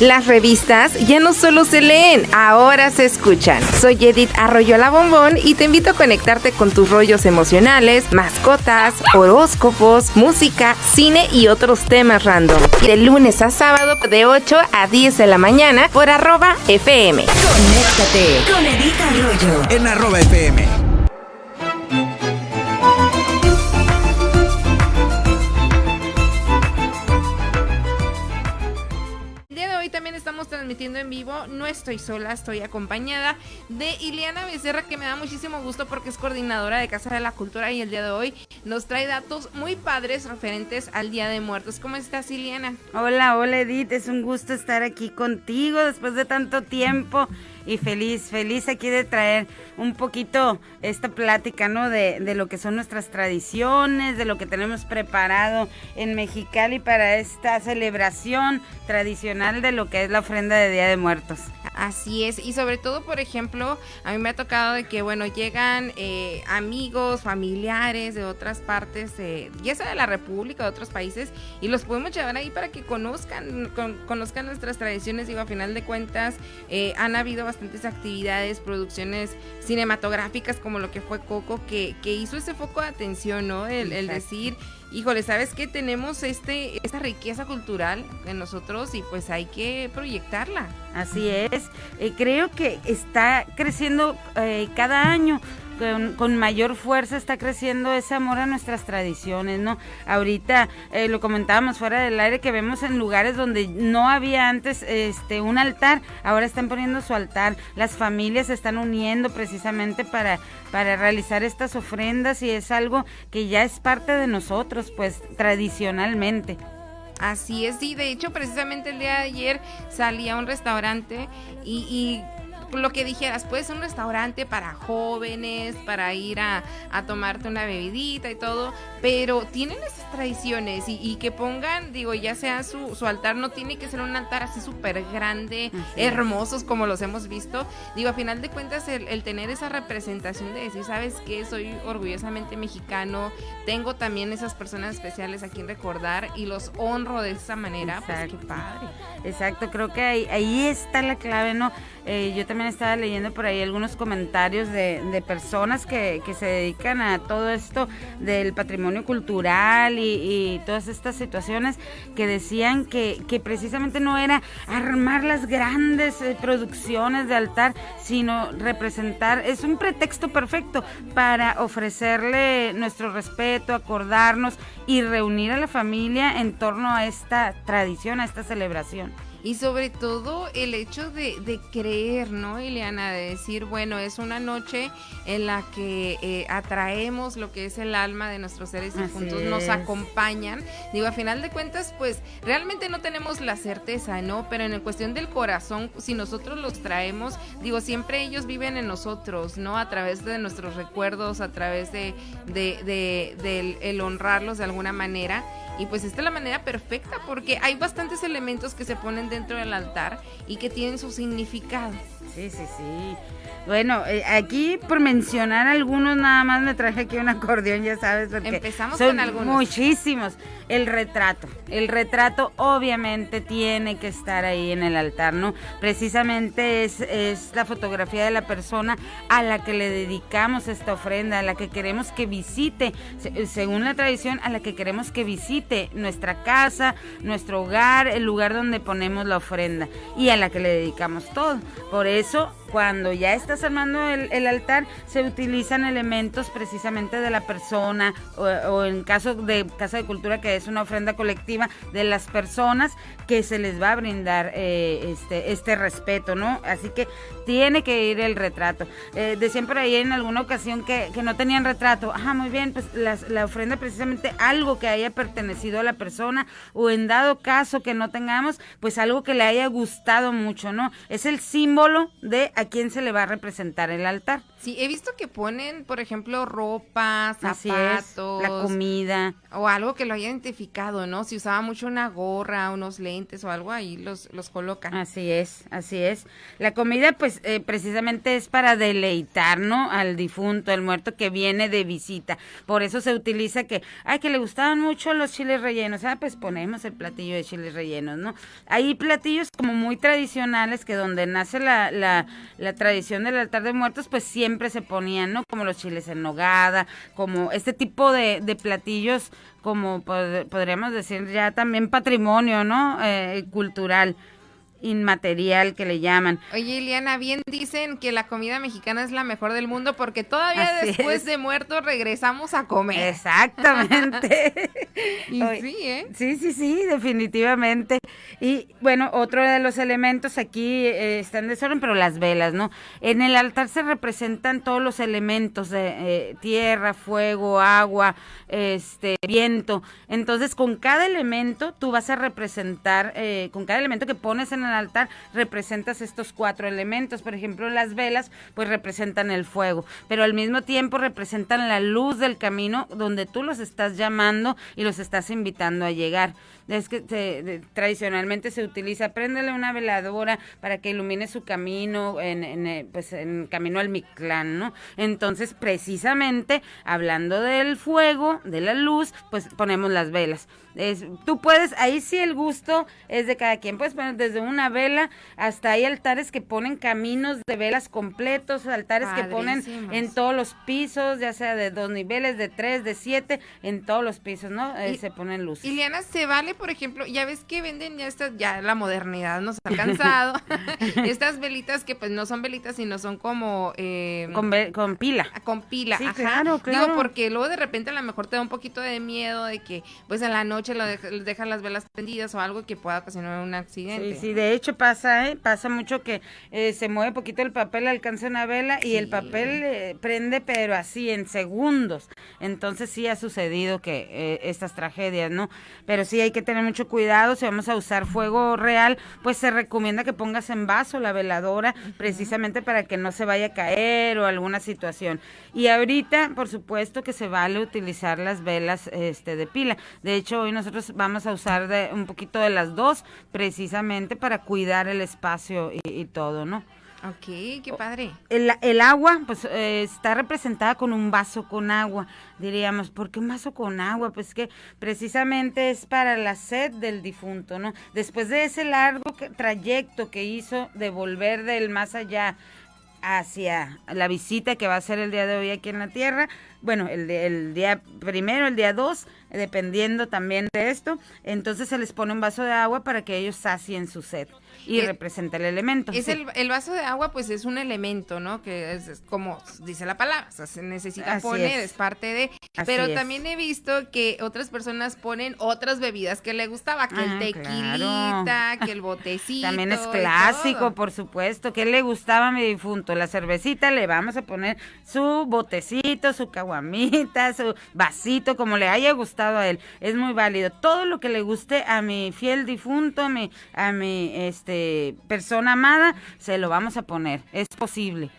Las revistas ya no solo se leen, ahora se escuchan. Soy Edith Arroyo La Bombón y te invito a conectarte con tus rollos emocionales, mascotas, horóscopos, música, cine y otros temas random. De lunes a sábado de 8 a 10 de la mañana por arroba FM. Conéctate con Edith Arroyo en arroba FM. Transmitiendo en vivo. No estoy sola, estoy acompañada de Iliana Becerra, que me da muchísimo gusto porque es coordinadora de Casa de la Cultura y el día de hoy nos trae datos muy padres referentes al Día de Muertos. ¿Cómo estás, Iliana? Hola, hola Edith, es un gusto estar aquí contigo después de tanto tiempo y feliz, feliz aquí de traer un poquito esta plática, ¿no? De, de, lo que son nuestras tradiciones, de lo que tenemos preparado en Mexicali para esta celebración tradicional de lo que es la ofrenda de Día de Muertos. Así es, y sobre todo, por ejemplo, a mí me ha tocado de que, bueno, llegan eh, amigos, familiares de otras partes, ya sea de la República, de otros países, y los podemos llevar ahí para que conozcan, conozcan nuestras tradiciones. Digo, a final de cuentas, eh, han habido bastantes actividades, producciones cinematográficas como lo que fue Coco, que, que hizo ese foco de atención, ¿no? El, el decir híjole, ¿sabes qué? Tenemos este, esta riqueza cultural en nosotros y pues hay que proyectarla. Así es. Eh, creo que está creciendo eh, cada año con, mayor fuerza está creciendo ese amor a nuestras tradiciones, ¿no? Ahorita eh, lo comentábamos fuera del aire que vemos en lugares donde no había antes este un altar, ahora están poniendo su altar, las familias se están uniendo precisamente para, para realizar estas ofrendas y es algo que ya es parte de nosotros, pues tradicionalmente. Así es, sí, de hecho precisamente el día de ayer salí a un restaurante y, y lo que dijeras, puede ser un restaurante para jóvenes, para ir a, tomarte una bebidita y todo, pero tienen esas tradiciones y, que pongan, digo, ya sea su, su, altar, no tiene que ser un altar así súper grande, hermosos como los hemos visto. Digo, a final de cuentas, el, tener esa representación de decir, ¿sabes qué? Soy orgullosamente mexicano, tengo también esas personas especiales a quien recordar y los honro de esa manera, pues qué padre. Exacto, creo que ahí, ahí está la clave, ¿no? Eh, yo también estaba leyendo por ahí algunos comentarios de, de personas que, que, se dedican a todo esto del patrimonio cultural y, todas estas situaciones que decían que, que, precisamente no era armar las grandes eh, producciones de altar, sino representar, es un pretexto perfecto para ofrecerle nuestro respeto, acordarnos y reunir a la familia en torno a esta tradición, a esta celebración. Y sobre todo el hecho de, de creer, ¿no, Ileana? De decir, bueno, es una noche en la que eh, atraemos lo que es el alma de nuestros seres difuntos, nos acompañan. Digo, a final de cuentas, pues realmente no tenemos la certeza, ¿no? Pero en cuestión del corazón, si nosotros los traemos, digo, siempre ellos viven en nosotros, ¿no? A través de nuestros recuerdos, a través de, de, de, el honrarlos de alguna manera. Y pues esta es la manera perfecta porque hay bastantes elementos que se ponen dentro del altar y que tienen su significado. Sí, sí, sí. Bueno, eh, aquí por mencionar algunos nada más me traje aquí un acordeón, ya sabes, porque Empezamos con algunos. muchísimos. El retrato, el retrato obviamente tiene que estar ahí en el altar, ¿no? Precisamente es, es la fotografía de la persona a la que le dedicamos esta ofrenda, a la que queremos que visite, según la tradición, a la que queremos que visite nuestra casa, nuestro hogar, el lugar donde ponemos la ofrenda y a la que le dedicamos todo. Por eso cuando ya estás armando el, altar, se utilizan elementos precisamente de la persona o, en caso de Casa de Cultura, que es una ofrenda colectiva de las personas que se les va a brindar eh, este, este respeto, ¿no? Así que tiene que ir el retrato. Eh, decían por ahí en alguna ocasión que, no tenían retrato. Ajá, muy bien, pues la ofrenda precisamente algo que haya pertenecido a la persona o en dado caso que no tengamos, pues algo que le haya gustado mucho, ¿no? Es el símbolo de a quién se le va a representar el altar. Sí, he visto que ponen, por ejemplo, ropa, zapatos. la comida. O algo que lo haya identificado, ¿no? Si usaba mucho una gorra, unos lentes o algo, ahí los, los colocan. Así es, así es. La comida, pues, eh, precisamente es para deleitar, ¿no? Al difunto, al muerto que viene de visita. Por eso se utiliza que, ay, que le gustaban mucho los chiles rellenos. Ah, pues ponemos el platillo de chiles rellenos, ¿no? Hay platillos como muy tradicionales que donde nace la, la, la tradición del altar de muertos, pues siempre se ponían, ¿no? Como los chiles en nogada, como este tipo de, de platillos, como podríamos decir ya también patrimonio, ¿no? Eh, cultural inmaterial que le llaman. Oye, Iliana, bien dicen que la comida mexicana es la mejor del mundo porque todavía después de muertos regresamos a comer. Exactamente. y sí, ¿eh? Sí, sí, sí, definitivamente. Y bueno, otro de los elementos aquí eh, están de desorden, pero las velas, ¿no? En el altar se representan todos los elementos de eh, tierra, fuego, agua, este, viento. Entonces, con cada elemento tú vas a representar, eh, con cada elemento que pones en el altar representas estos cuatro elementos. Por ejemplo, las velas pues representan el fuego, pero al mismo tiempo representan la luz del camino donde tú los estás llamando y los estás invitando a llegar es que tradicionalmente se utiliza, préndele una veladora para que ilumine su camino en, en, eh, pues en camino al Mictlán, ¿no? Entonces, precisamente, hablando del fuego, de la luz, pues ponemos las velas. Es, tú puedes, ahí sí el gusto es de cada quien, puedes poner desde una vela hasta hay altares que ponen caminos de velas completos, altares que ponen en todos los pisos, ya sea de dos niveles, de tres, de siete, en todos los pisos, ¿no? Eh, se ponen luces. Liana, ¿se vale por ejemplo, ya ves que venden ya estas, ya la modernidad nos ha cansado, estas velitas que pues no son velitas, sino son como... Eh, con, pila. Ah, con pila, sí, claro, claro. Digo, porque luego de repente a lo mejor te da un poquito de miedo de que pues en la noche lo dejan las velas prendidas o algo que pueda ocasionar un accidente. Sí, sí, de hecho pasa, ¿eh? Pasa mucho que eh, se mueve poquito el papel, alcanza una vela y el papel eh, prende, pero así en segundos. Entonces sí ha sucedido que eh, estas tragedias, ¿no? Pero sí hay que tener mucho cuidado, si vamos a usar fuego real, pues se recomienda que pongas en vaso la veladora precisamente para que no se vaya a caer o alguna situación. Y ahorita, por supuesto que se vale utilizar las velas este de pila. De hecho, hoy nosotros vamos a usar de, un poquito de las dos precisamente para cuidar el espacio y todo, ¿no? Ok, qué padre. El, el agua, pues eh, está representada con un vaso con agua. Diríamos, ¿por qué un vaso con agua? Pues que precisamente es para la sed del difunto, ¿no? Después de ese largo trayecto que hizo de volver del más allá hacia la visita que va a ser el día de hoy aquí en la Tierra, bueno, el, el día primero, el día dos, dependiendo también de esto, entonces se les pone un vaso de agua para que ellos sacien su sed y eh, representa el elemento. Es el, el, vaso de agua, pues es un elemento, ¿no? Que es, como dice la palabra, o sea, se necesita poner, es. parte de. pero también he visto que otras personas ponen otras bebidas que le gustaba, que el ah, tequilita, que el botecito. También es clásico, por supuesto. ¿Qué le gustaba a mi difunto? La cervecita, le vamos a poner su botecito, su caguamita, su vasito, como le haya gustado a él. Es muy válido. Todo lo que le guste a mi fiel difunto, a mi, a mi este persona amada, se lo vamos a poner. Es posible.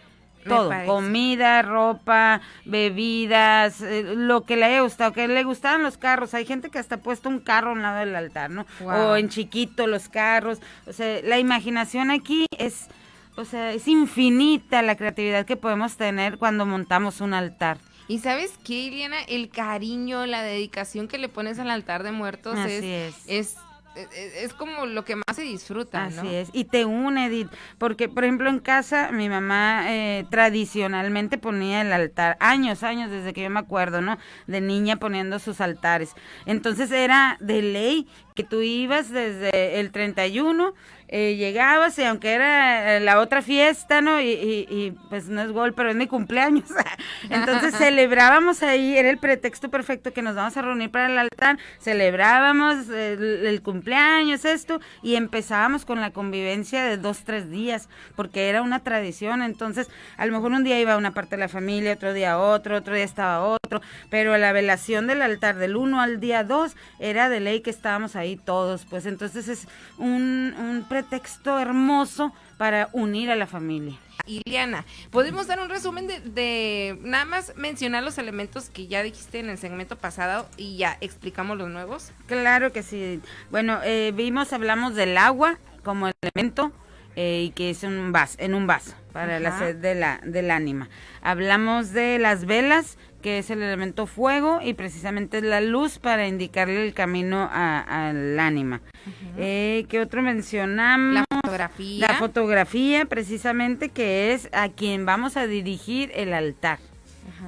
Todo, comida, ropa, bebidas, eh, lo que le haya gustado, que le gustaban los carros. Hay gente que hasta ha puesto un carro al lado del altar, ¿no? O en chiquito los carros. O sea, la imaginación aquí es, o sea, es infinita la creatividad que podemos tener cuando montamos un altar. Y sabes qué, Iliana, el cariño, la dedicación que le pones al altar de muertos es, es es como lo que más se disfruta, Así es, y te une, Edith, porque por ejemplo en casa mi mamá eh, tradicionalmente ponía el altar, años, años desde que yo me acuerdo, ¿no? De niña poniendo sus altares. Entonces era de ley que tú ibas desde el 31 eh, llegabas y aunque era eh, la otra fiesta, ¿no? Y, y, pues no es gol, pero es mi cumpleaños. Entonces celebrábamos ahí, era el pretexto perfecto que nos vamos a reunir para el altar, celebrábamos el, cumpleaños, esto, y empezábamos con la convivencia de dos, tres días, porque era una tradición. Entonces, a lo mejor un día iba una parte de la familia, otro día otro, otro día estaba otro, pero la velación del altar del 1 al día 2 era de ley que estábamos ahí ahí todos, pues entonces es un, un pretexto hermoso para unir a la familia. Iliana, ¿podemos dar un resumen de, de, nada más mencionar los elementos que ya dijiste en el segmento pasado y ya explicamos los nuevos? Claro que sí. Bueno, eh, vimos, hablamos del agua como elemento eh, y que es un vaso, en un vaso para la sed de la, del ánima. Hablamos de las velas, que es el elemento fuego y precisamente es la luz para indicarle el camino al ánima. Eh, ¿Qué otro mencionamos? La fotografía. La fotografía, precisamente, que es a quien vamos a dirigir el altar.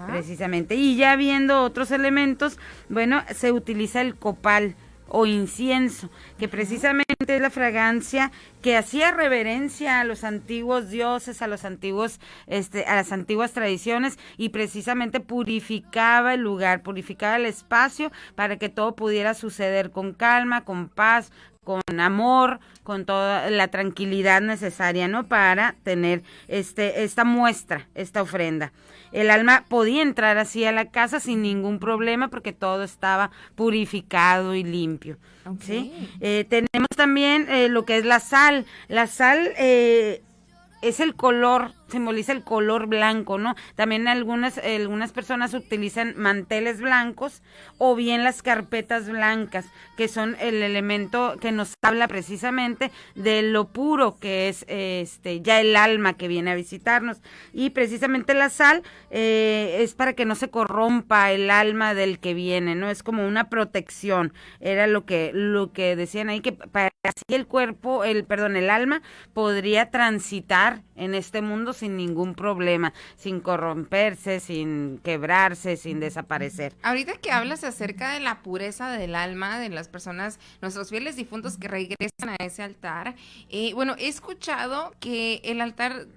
Precisamente. Y ya viendo otros elementos, bueno, se utiliza el copal o incienso, que precisamente es la fragancia que hacía reverencia a los antiguos dioses, a los antiguos, este, a las antiguas tradiciones y precisamente purificaba el lugar, purificaba el espacio para que todo pudiera suceder con calma, con paz, con amor, con toda la tranquilidad necesaria, ¿no? Para tener este, esta muestra, esta ofrenda. El alma podía entrar así a la casa sin ningún problema porque todo estaba purificado y limpio. ¿sí? Eh, tenemos también eh, lo que es la sal. La sal eh, es el color simboliza el color blanco, ¿no? También algunas, algunas personas utilizan manteles blancos o bien las carpetas blancas, que son el elemento que nos habla precisamente de lo puro que es este ya el alma que viene a visitarnos. Y precisamente la sal eh, es para que no se corrompa el alma del que viene, ¿no? Es como una protección. Era lo que, lo que decían ahí, que para así el cuerpo, el, perdón, el alma podría transitar en este mundo sin ningún problema, sin corromperse, sin quebrarse, sin desaparecer. Ahorita que hablas acerca de la pureza del alma de las personas, nuestros fieles difuntos que regresan a ese altar, eh, bueno, he escuchado que el altar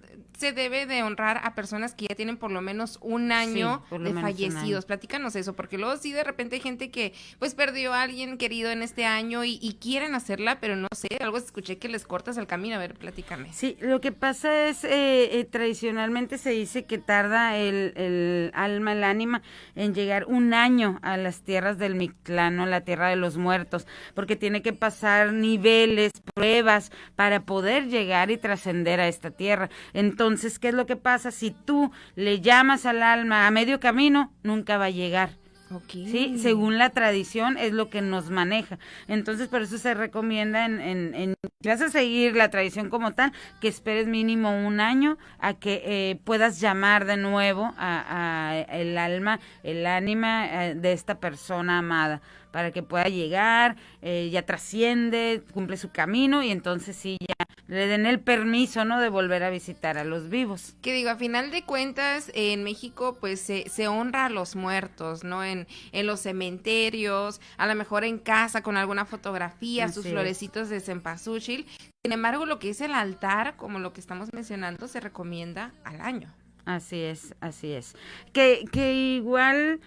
se debe de honrar a personas que ya tienen por lo menos un año de fallecidos. Platícanos eso, porque luego sí de repente hay gente que pues perdió a alguien querido en este año y, quieren hacerla, pero no sé, algo escuché que les cortas el camino. A ver, platícame. Sí, lo que pasa es, eh, eh, tradicionalmente se dice que tarda el, el, alma, el ánima, en llegar un año a las tierras del Mictlano, la tierra de los muertos, porque tiene que pasar niveles, pruebas para poder llegar y trascender a esta tierra. Entonces, entonces, ¿qué es lo que pasa? Si tú le llamas al alma a medio camino, nunca va a llegar. Sí, según la tradición es lo que nos maneja. Entonces, por eso se recomienda en, en, vas a seguir la tradición como tal, que esperes mínimo un año a que eh, puedas llamar de nuevo a, el alma, el ánima eh, de esta persona amada para que pueda llegar, eh, ya trasciende, cumple su camino y entonces sí ya le den el permiso, ¿no? De volver a visitar a los vivos. Que digo, a final de cuentas, en México, pues se, se honra a los muertos, ¿no? En, en los cementerios, a lo mejor en casa con alguna fotografía, sus florecitos de cempasúchil. Sin embargo, lo que es el altar, como lo que estamos mencionando, se recomienda al año. Así es, así es. Que, que igual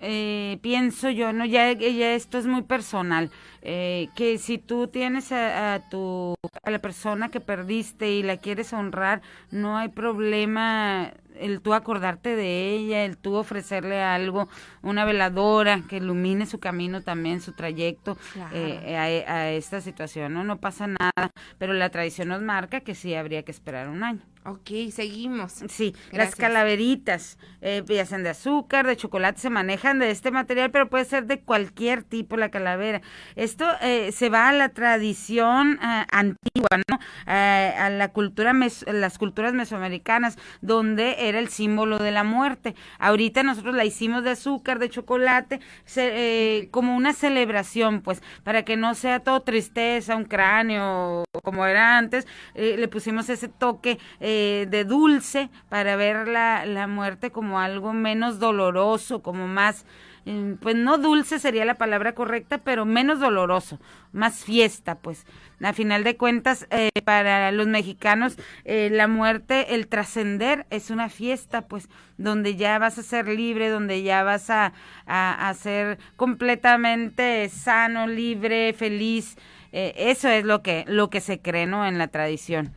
eh, pienso yo, no, ya, esto es muy personal, eh, que si tú tienes a, tu a la persona que perdiste y la quieres honrar, no hay problema el tú acordarte de ella, el tú ofrecerle algo, una veladora que ilumine su camino también, su trayecto eh, a, a, esta situación, ¿no? No pasa nada, pero la tradición nos marca que sí habría que esperar un año. Ok, seguimos. Sí, las calaveritas, eh, ya sean de azúcar, de chocolate, se manejan de este material, pero puede ser de cualquier tipo la calavera. Esto eh, se va a la tradición eh, antigua, ¿no? Eh, a la cultura, las culturas mesoamericanas, donde era el símbolo de la muerte. Ahorita nosotros la hicimos de azúcar, de chocolate, como una celebración, pues, para que no sea todo tristeza, un cráneo, como era antes, le pusimos ese toque de dulce para ver la, la muerte como algo menos doloroso, como más pues no dulce sería la palabra correcta, pero menos doloroso, más fiesta, pues. A final de cuentas, eh, para los mexicanos, eh, la muerte, el trascender es una fiesta, pues, donde ya vas a ser libre, donde ya vas a, a, ser completamente sano, libre, feliz. Eh, eso es lo que, lo que se cree, ¿no? En la tradición.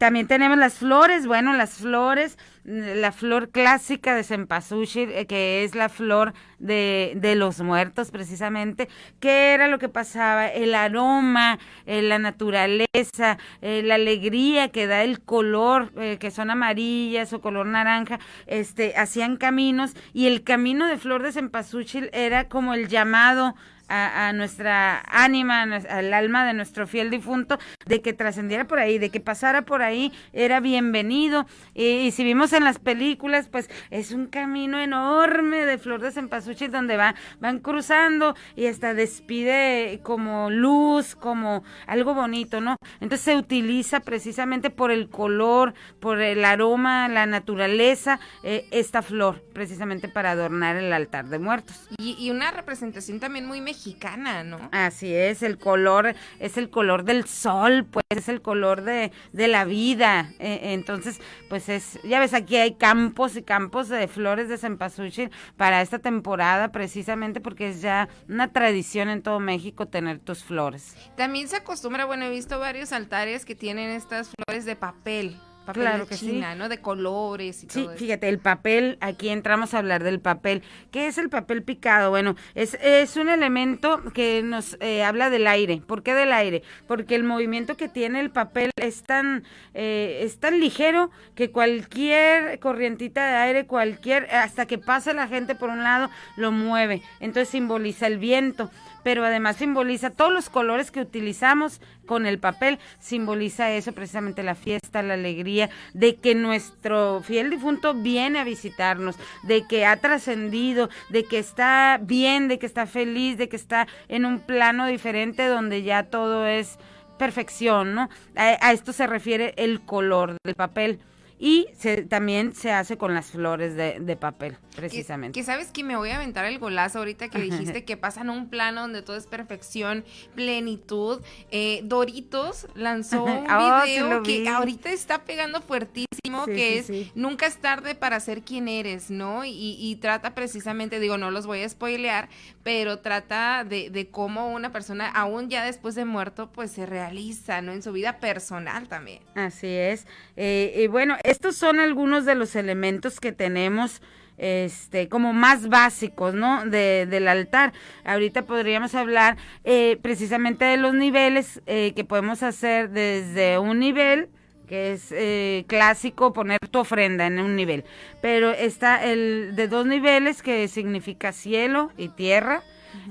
También tenemos las flores, bueno, las flores, la flor clásica de cempasúchil, eh, que es la flor de, de, los muertos precisamente. ¿Qué era lo que pasaba? El aroma, eh, la naturaleza, eh, la alegría que da el color, que son amarillas o color naranja, este, hacían caminos y el camino de flor de cempasúchil era como el llamado a, nuestra ánima, al alma de nuestro fiel difunto, de que trascendiera por ahí, de que pasara por ahí, era bienvenido. Y, si vimos en las películas, pues es un camino enorme de flor de cempasúchil donde va, van cruzando y hasta despide como luz, como algo bonito, ¿no? Entonces se utiliza precisamente por el color, por el aroma, la naturaleza, eh, esta flor, precisamente para adornar el altar de muertos. Y, y una representación también muy mexicana mexicana, ¿no? Así es, el color es el color del sol, pues es el color de, de la vida. Eh, entonces, pues es, ya ves, aquí hay campos y campos de flores de cempasúchil para esta temporada, precisamente porque es ya una tradición en todo México tener tus flores. También se acostumbra, bueno, he visto varios altares que tienen estas flores de papel claro que sí. ¿no? De colores y sí, fíjate, el papel, aquí entramos a hablar del papel. ¿Qué es el papel picado? Bueno, es, es un elemento que nos eh, habla del aire. ¿Por qué del aire? Porque el movimiento que tiene el papel es tan, eh, es tan ligero que cualquier corrientita de aire, cualquier, hasta que pase la gente por un lado, lo mueve. Entonces simboliza el viento pero además simboliza todos los colores que utilizamos con el papel, simboliza eso precisamente la fiesta, la alegría de que nuestro fiel difunto viene a visitarnos, de que ha trascendido, de que está bien, de que está feliz, de que está en un plano diferente donde ya todo es perfección, ¿no? A, esto se refiere el color del papel y se, también se hace con las flores de, de papel, precisamente. Que, sabes que me voy a aventar el golazo ahorita que dijiste que pasan un plano donde todo es perfección, plenitud. Eh, Doritos lanzó un oh, video que ahorita está pegando fuertísimo, que es nunca es tarde para ser quien eres, ¿no? Y, y, trata precisamente, digo, no los voy a spoilear, pero trata de, de cómo una persona, aún ya después de muerto, pues se realiza, ¿no? En su vida personal también. Así es. Eh, y bueno, estos son algunos de los elementos que tenemos este, como más básicos, ¿no? De, del altar. Ahorita podríamos hablar eh, precisamente de los niveles eh, que podemos hacer desde un nivel que es eh, clásico poner tu ofrenda en un nivel, pero está el de dos niveles que significa cielo y tierra,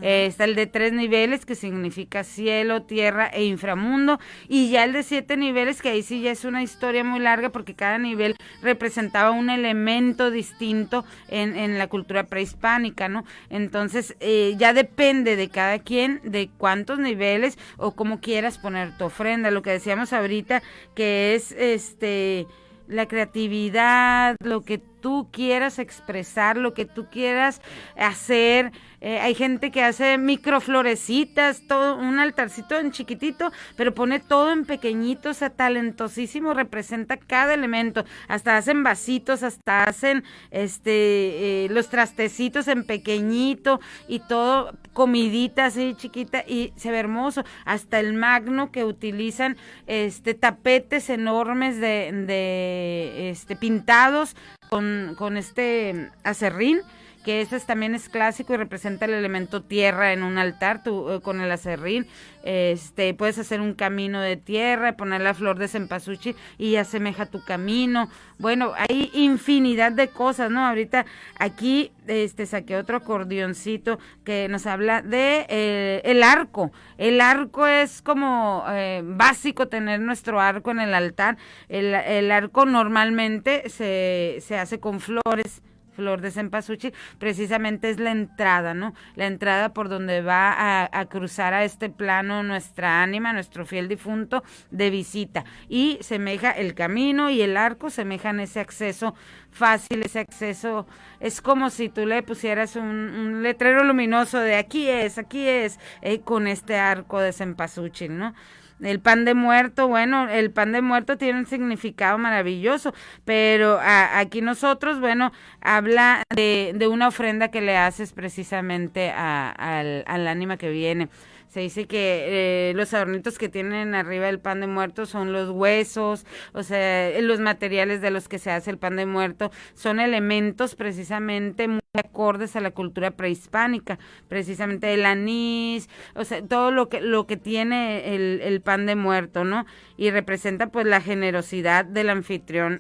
eh, está el de tres niveles, que significa cielo, tierra e inframundo. Y ya el de siete niveles, que ahí sí ya es una historia muy larga, porque cada nivel representaba un elemento distinto en, en la cultura prehispánica, ¿no? Entonces, eh, ya depende de cada quien, de cuántos niveles o cómo quieras poner tu ofrenda. Lo que decíamos ahorita, que es este la creatividad, lo que tú quieras expresar, lo que tú quieras hacer, eh, hay gente que hace microflorecitas, todo un altarcito en chiquitito, pero pone todo en pequeñito, o sea, talentosísimo, representa cada elemento. Hasta hacen vasitos, hasta hacen este eh, los trastecitos en pequeñito y todo comidita así chiquita y se ve hermoso. Hasta el magno que utilizan este tapetes enormes de, de este pintados con, con este acerrín que ese también es clásico y representa el elemento tierra en un altar, eh, con el acerrín, este, puedes hacer un camino de tierra, poner la flor de cempasúchil y asemeja tu camino. Bueno, hay infinidad de cosas, ¿no? Ahorita aquí este saqué otro acordeoncito que nos habla de eh, el arco. El arco es como eh, básico tener nuestro arco en el altar. El, el arco normalmente se, se hace con flores flor de cempasúchil, precisamente es la entrada, ¿no? La entrada por donde va a, cruzar a este plano nuestra ánima, nuestro fiel difunto de visita. Y semeja el camino y el arco, semejan ese acceso fácil, ese acceso. Es como si tú le pusieras un, letrero luminoso de aquí es, aquí es, eh, con este arco de cempasúchil, ¿no? El pan de muerto, bueno, el pan de muerto tiene un significado maravilloso, pero aquí nosotros, bueno, habla de, de, una ofrenda que le haces precisamente al, al ánima que viene Se dice que eh, los adornitos que tienen arriba del pan de muerto son los huesos, o sea, los materiales de los que se hace el pan de muerto son elementos precisamente muy acordes a la cultura prehispánica, precisamente el anís, o sea, todo lo que lo que tiene el, el pan de muerto, ¿no? Y representa pues la generosidad del anfitrión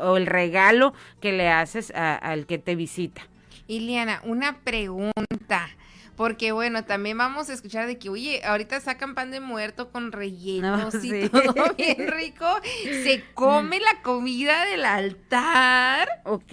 o el regalo que le haces al que te visita. Iliana, una pregunta. Porque bueno, también vamos a escuchar de que, oye, ahorita sacan pan de muerto con rellenos y todo bien rico. ¿Se come la comida del altar? Ok.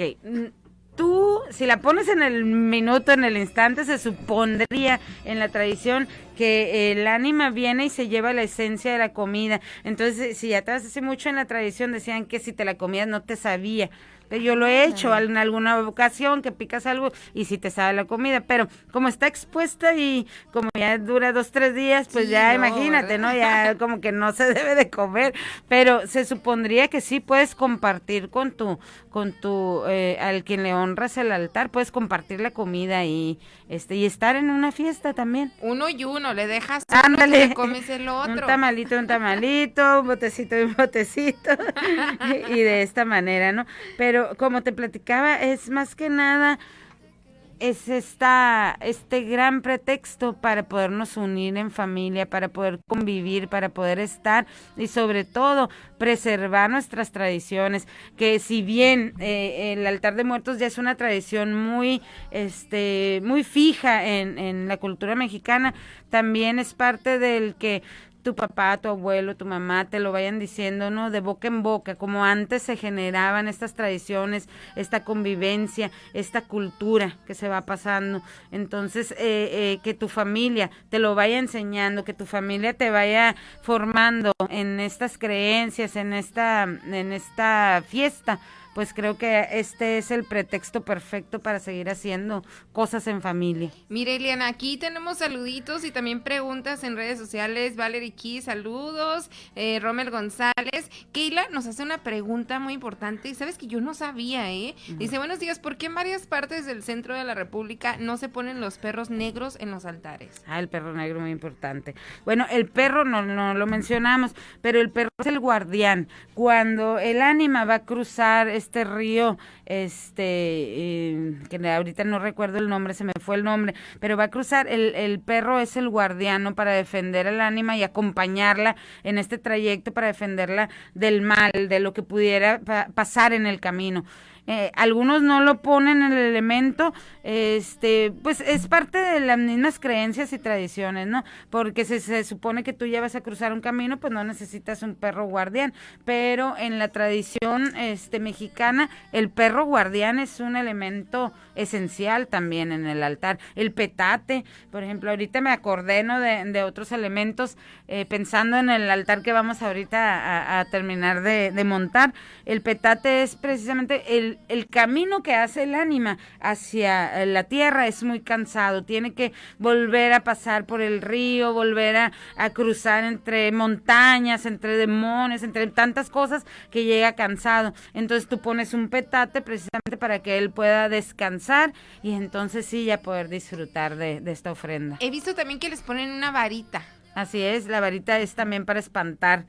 Tú, si la pones en el minuto, en el instante, se supondría en la tradición que el ánima viene y se lleva la esencia de la comida. Entonces, si atrás hace mucho en la tradición decían que si te la comías no te sabía. Yo lo he hecho en alguna ocasión que picas algo y si te sabe la comida, pero como está expuesta y como ya dura dos, tres días, pues ya imagínate, ¿no? Ya como que no se debe de comer, pero se supondría que sí puedes compartir con tu, con tu, eh, al quien le honras el altar, puedes compartir la comida y, este, y estar en una fiesta también. Uno y uno, le dejas Ándale. comes el otro. Un tamalito, un tamalito, un botecito y un botecito, y de esta manera, ¿no? Pero como te platicaba, es más que nada es esta, este gran pretexto para podernos unir en familia, para poder convivir, para poder estar y sobre todo preservar nuestras tradiciones, que si bien eh, el altar de muertos ya es una tradición muy, este, muy fija en, en la cultura mexicana, también es parte del que tu papá, tu abuelo, tu mamá te lo vayan diciendo, ¿no? De boca en boca, como antes se generaban estas tradiciones, esta convivencia, esta cultura que se va pasando. Entonces, eh, eh, que tu familia te lo vaya enseñando, que tu familia te vaya formando en estas creencias, en esta, en esta fiesta pues creo que este es el pretexto perfecto para seguir haciendo cosas en familia. Mire, Eliana, aquí tenemos saluditos y también preguntas en redes sociales. Valerie Key, saludos. Eh, Romel González. Keila nos hace una pregunta muy importante y sabes que yo no sabía, ¿eh? Dice, buenos días, ¿por qué en varias partes del centro de la República no se ponen los perros negros en los altares? Ah, el perro negro muy importante. Bueno, el perro no, no lo mencionamos, pero el perro es el guardián. Cuando el ánima va a cruzar este río, este, eh, que ahorita no recuerdo el nombre, se me fue el nombre, pero va a cruzar, el, el perro es el guardiano para defender al ánima y acompañarla en este trayecto para defenderla del mal, de lo que pudiera pasar en el camino. Eh, algunos no lo ponen en el elemento, este, pues es parte de las mismas creencias y tradiciones, ¿no? Porque se, se supone que tú ya vas a cruzar un camino, pues no necesitas un perro guardián, pero en la tradición este mexicana el perro guardián es un elemento esencial también en el altar. El petate, por ejemplo, ahorita me acordé ¿no? de, otros elementos, eh, pensando en el altar que vamos ahorita a, terminar de, de, montar. El petate es precisamente el, el camino que hace el ánima hacia eh, la tierra, es muy cansado, tiene que volver a pasar por el río, volver a, cruzar entre montañas, entre demonios, entre tantas cosas que llega cansado. Entonces tú pones un petate precisamente para que él pueda descansar y entonces sí ya poder disfrutar de, esta ofrenda. He visto también que les ponen una varita. Así es, la varita es también para espantar,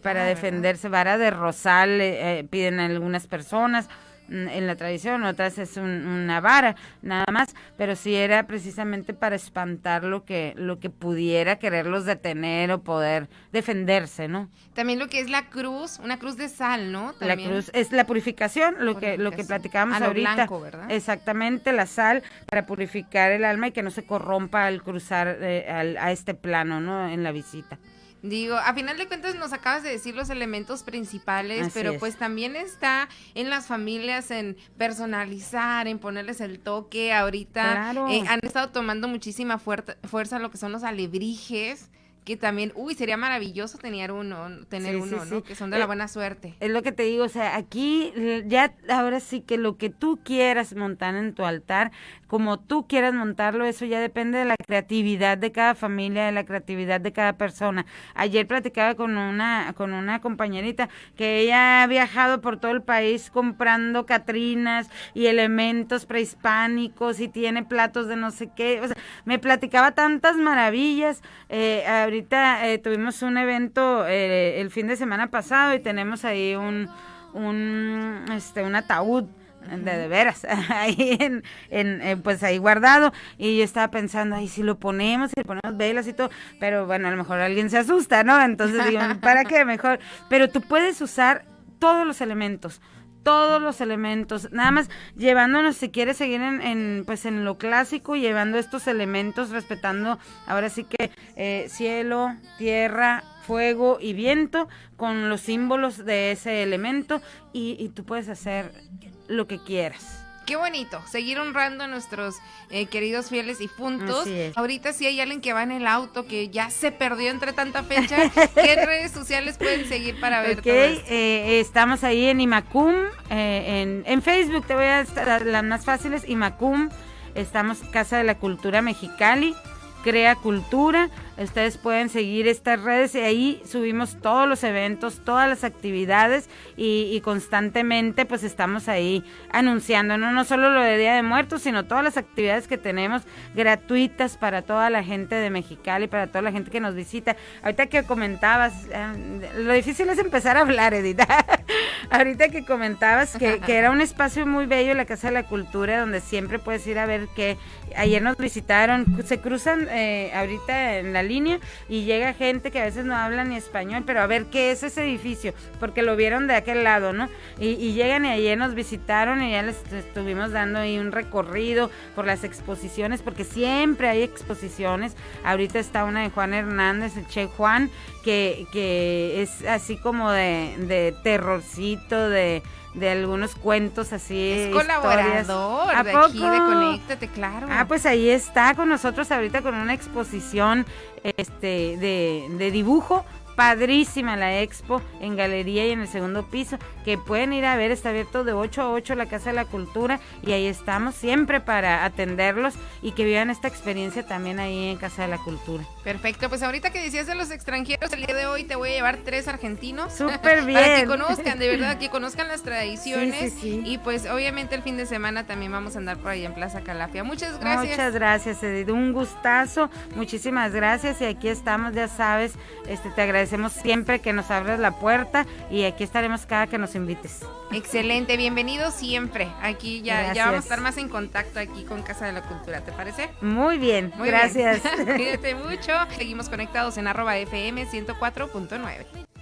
para, eh, defenderse, vara de rosal, eh, eh, piden algunas personas en la tradición, otras es una vara, nada más, pero sí era precisamente para espantar lo que, lo que pudiera quererlos detener o poder defenderse, ¿no? También lo que es la cruz, una cruz de sal, ¿no? La cruz es la purificación, lo que, lo que platicábamos ahorita. Exactamente, la sal para purificar el alma y que no se corrompa al cruzar eh, a este plano, ¿no? En la visita. Digo, a final de cuentas nos acabas de decir los elementos principales, pero pues también está en las familias en personalizar, en ponerles el toque. Ahorita eh, han estado tomando muchísima fuerza lo que son los alebrijes que también, uy, sería maravilloso tener uno, tener uno, ¿no? Que son de la eh, buena suerte. Es lo que te digo, o sea, aquí ya ahora sí que lo que tú quieras montar en tu altar, como tú quieras montarlo, eso ya depende de la creatividad de cada familia, de la creatividad de cada persona. Ayer platicaba con una, con una compañerita que ella ha viajado por todo el país comprando catrinas y elementos prehispánicos y tiene platos de no sé qué. O sea, me platicaba tantas maravillas. Eh, ahorita eh, tuvimos un evento eh, el fin de semana pasado y tenemos ahí un, un, este, un ataúd de, de veras, ahí en, en, pues ahí guardado. Y yo estaba pensando, ay, si lo ponemos, si le ponemos velas y todo, pero bueno, a lo mejor alguien se asusta, ¿no? Entonces digo, ¿para qué? Mejor. Pero tú puedes usar todos los elementos todos los elementos, nada más llevándonos, si quieres seguir en, en, pues en lo clásico, llevando estos elementos, respetando ahora sí que eh, cielo, tierra, fuego y viento, con los símbolos de ese elemento, y, y tú puedes hacer lo que quieras. Qué bonito, seguir honrando a nuestros eh, queridos fieles y puntos. Ahorita si hay alguien que va en el auto que ya se perdió entre tanta fecha, ¿qué redes sociales pueden seguir para ver todo esto? Eh, estamos ahí en Imacum, eh, en, en, Facebook te voy a dar las más fáciles, Imacum, estamos Casa de la Cultura Mexicali, Crea Cultura, Ustedes pueden seguir estas redes y ahí subimos todos los eventos, todas las actividades y, constantemente pues estamos ahí anunciando, ¿no? no solo lo de Día de Muertos, sino todas las actividades que tenemos gratuitas para toda la gente de Mexicali, para toda la gente que nos visita. Ahorita que comentabas, eh, lo difícil es empezar a hablar, Edita. Ahorita que comentabas que, que era un espacio muy bello, la Casa de la Cultura, donde siempre puedes ir a ver que ayer nos visitaron, se cruzan eh, ahorita en la línea y llega gente que a veces no habla ni español, pero a ver qué es ese edificio, porque lo vieron de aquel lado, ¿no? Y, llegan y ayer nos visitaron y ya les estuvimos dando ahí un recorrido por las exposiciones, porque siempre hay exposiciones. Ahorita está una de Juan Hernández, el Che Juan, que, que es así como de, de terrorcito, de de algunos cuentos así. Es colaborador de aquí de Conéctate, claro. Ah, pues ahí está con nosotros ahorita con una exposición este de, de dibujo Padrísima la expo en galería y en el segundo piso, que pueden ir a ver, está abierto de 8 a 8 la Casa de la Cultura y ahí estamos siempre para atenderlos y que vivan esta experiencia también ahí en Casa de la Cultura. Perfecto, pues ahorita que decías de los extranjeros, el día de hoy te voy a llevar tres argentinos. Súper bien. para que conozcan, de verdad, que conozcan las tradiciones. Y pues obviamente el fin de semana también vamos a andar por ahí en Plaza Calafia. Muchas gracias. Muchas gracias, Edith. Un gustazo. Muchísimas gracias y aquí estamos, ya sabes, este te agradezco agradecemos siempre que nos abres la puerta y aquí estaremos cada que nos invites. Excelente, bienvenido siempre. Aquí ya, ya vamos a estar más en contacto aquí con Casa de la Cultura, ¿te parece? Muy bien, gracias. Cuídate mucho. Seguimos conectados en arroba FM 104.9.